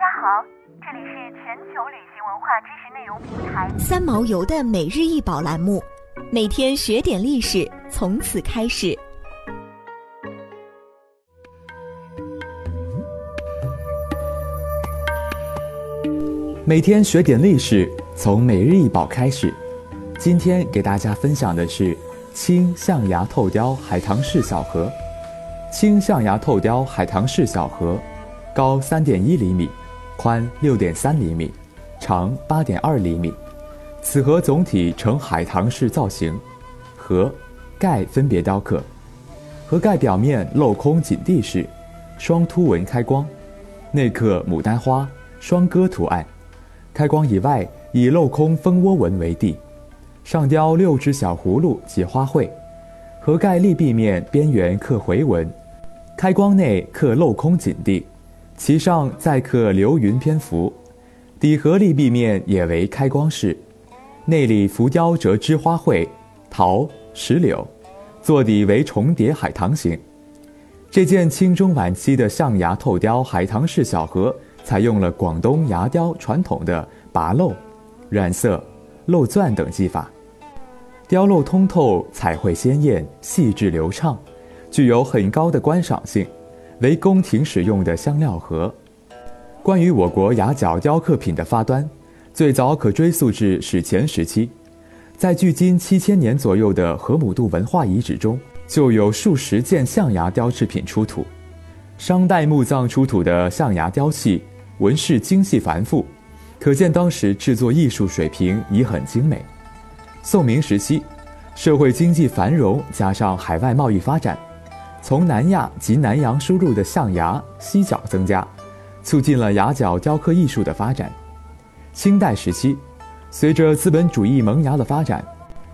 家好，这里是全球旅行文化知识内容平台三毛游的每日一宝栏目，每天学点历史，从此开始。每天学点历史，从每日一宝开始。今天给大家分享的是清象牙透雕海棠式小盒。清象牙透雕海棠式小盒，高三点一厘米，宽六点三厘米，长八点二厘米。此盒总体呈海棠式造型，盒盖分别雕刻。盒盖表面镂空紧闭式，双凸纹开光，内刻牡丹花、双鸽图案。开光以外，以镂空蜂窝纹为地，上雕六只小葫芦及花卉。盒盖立壁面边缘刻回纹。开光内刻镂空锦地，其上再刻流云蝙蝠，底盒立壁面也为开光式，内里浮雕折枝花卉，桃、石榴，座底为重叠海棠形。这件清中晚期的象牙透雕海棠式小盒，采用了广东牙雕传统的拔镂、染色、镂钻等技法，雕镂通透，彩绘鲜艳，细致流畅。具有很高的观赏性，为宫廷使用的香料盒。关于我国牙角雕刻品的发端，最早可追溯至史前时期，在距今七千年左右的河姆渡文化遗址中，就有数十件象牙雕制品出土。商代墓葬出土的象牙雕器，纹饰精细繁复，可见当时制作艺术水平已很精美。宋明时期，社会经济繁荣，加上海外贸易发展。从南亚及南洋输入的象牙、犀角增加，促进了牙角雕刻艺术的发展。清代时期，随着资本主义萌芽的发展，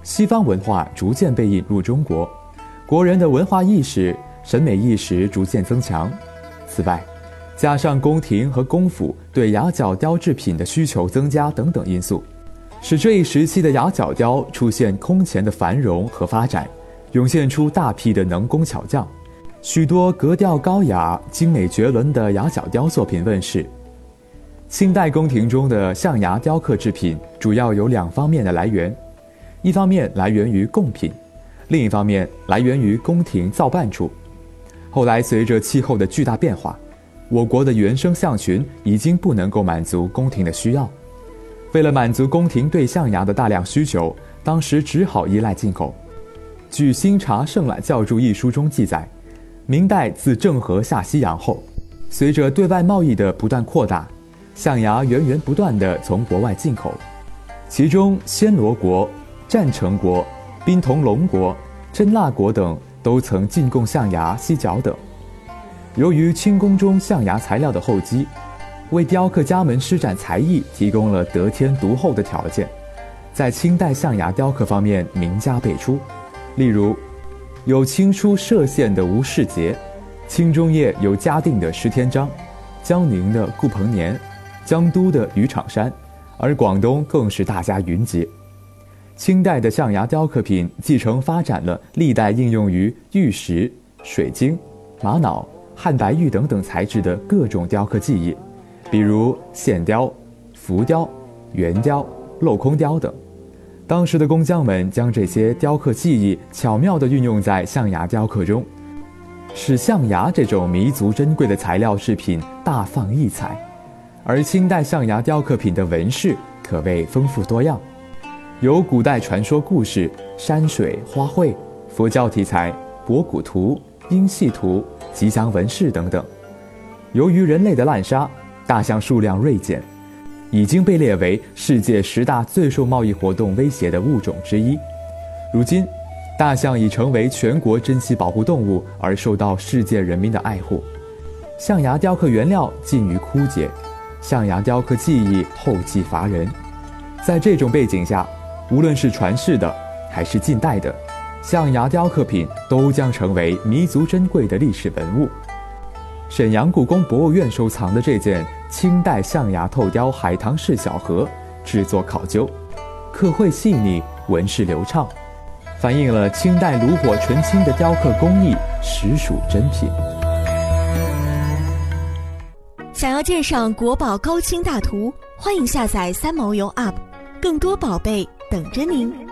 西方文化逐渐被引入中国，国人的文化意识、审美意识逐渐增强。此外，加上宫廷和公府对牙角雕制品的需求增加等等因素，使这一时期的牙角雕出现空前的繁荣和发展。涌现出大批的能工巧匠，许多格调高雅、精美绝伦的牙角雕作品问世。清代宫廷中的象牙雕刻制品主要有两方面的来源：一方面来源于贡品，另一方面来源于宫廷造办处。后来随着气候的巨大变化，我国的原生象群已经不能够满足宫廷的需要。为了满足宫廷对象牙的大量需求，当时只好依赖进口。据《新茶圣览教注》一书中记载，明代自郑和下西洋后，随着对外贸易的不断扩大，象牙源源不断地从国外进口，其中暹罗国、占城国、宾同龙国、真腊国等都曾进贡象牙、犀角等。由于清宫中象牙材料的厚积，为雕刻家们施展才艺提供了得天独厚的条件，在清代象牙雕刻方面名家辈出。例如，有清初歙县的吴世杰，清中叶有嘉定的施天章，江宁的顾鹏年，江都的于场山，而广东更是大家云集。清代的象牙雕刻品继承发展了历代应用于玉石、水晶、玛瑙、汉白玉等等材质的各种雕刻技艺，比如线雕、浮雕、圆雕、镂空雕等。当时的工匠们将这些雕刻技艺巧妙地运用在象牙雕刻中，使象牙这种弥足珍贵的材料饰品大放异彩。而清代象牙雕刻品的纹饰可谓丰富多样，有古代传说故事、山水花卉、佛教题材、博古图、婴戏图、吉祥纹饰等等。由于人类的滥杀，大象数量锐减。已经被列为世界十大最受贸易活动威胁的物种之一。如今，大象已成为全国珍稀保护动物，而受到世界人民的爱护。象牙雕刻原料近于枯竭，象牙雕刻技艺后继乏人。在这种背景下，无论是传世的还是近代的象牙雕刻品，都将成为弥足珍贵的历史文物。沈阳故宫博物院收藏的这件清代象牙透雕海棠式小盒，制作考究，刻绘细腻，纹饰流畅，反映了清代炉火纯青的雕刻工艺，实属珍品。想要鉴赏国宝高清大图，欢迎下载三毛游 App，更多宝贝等着您。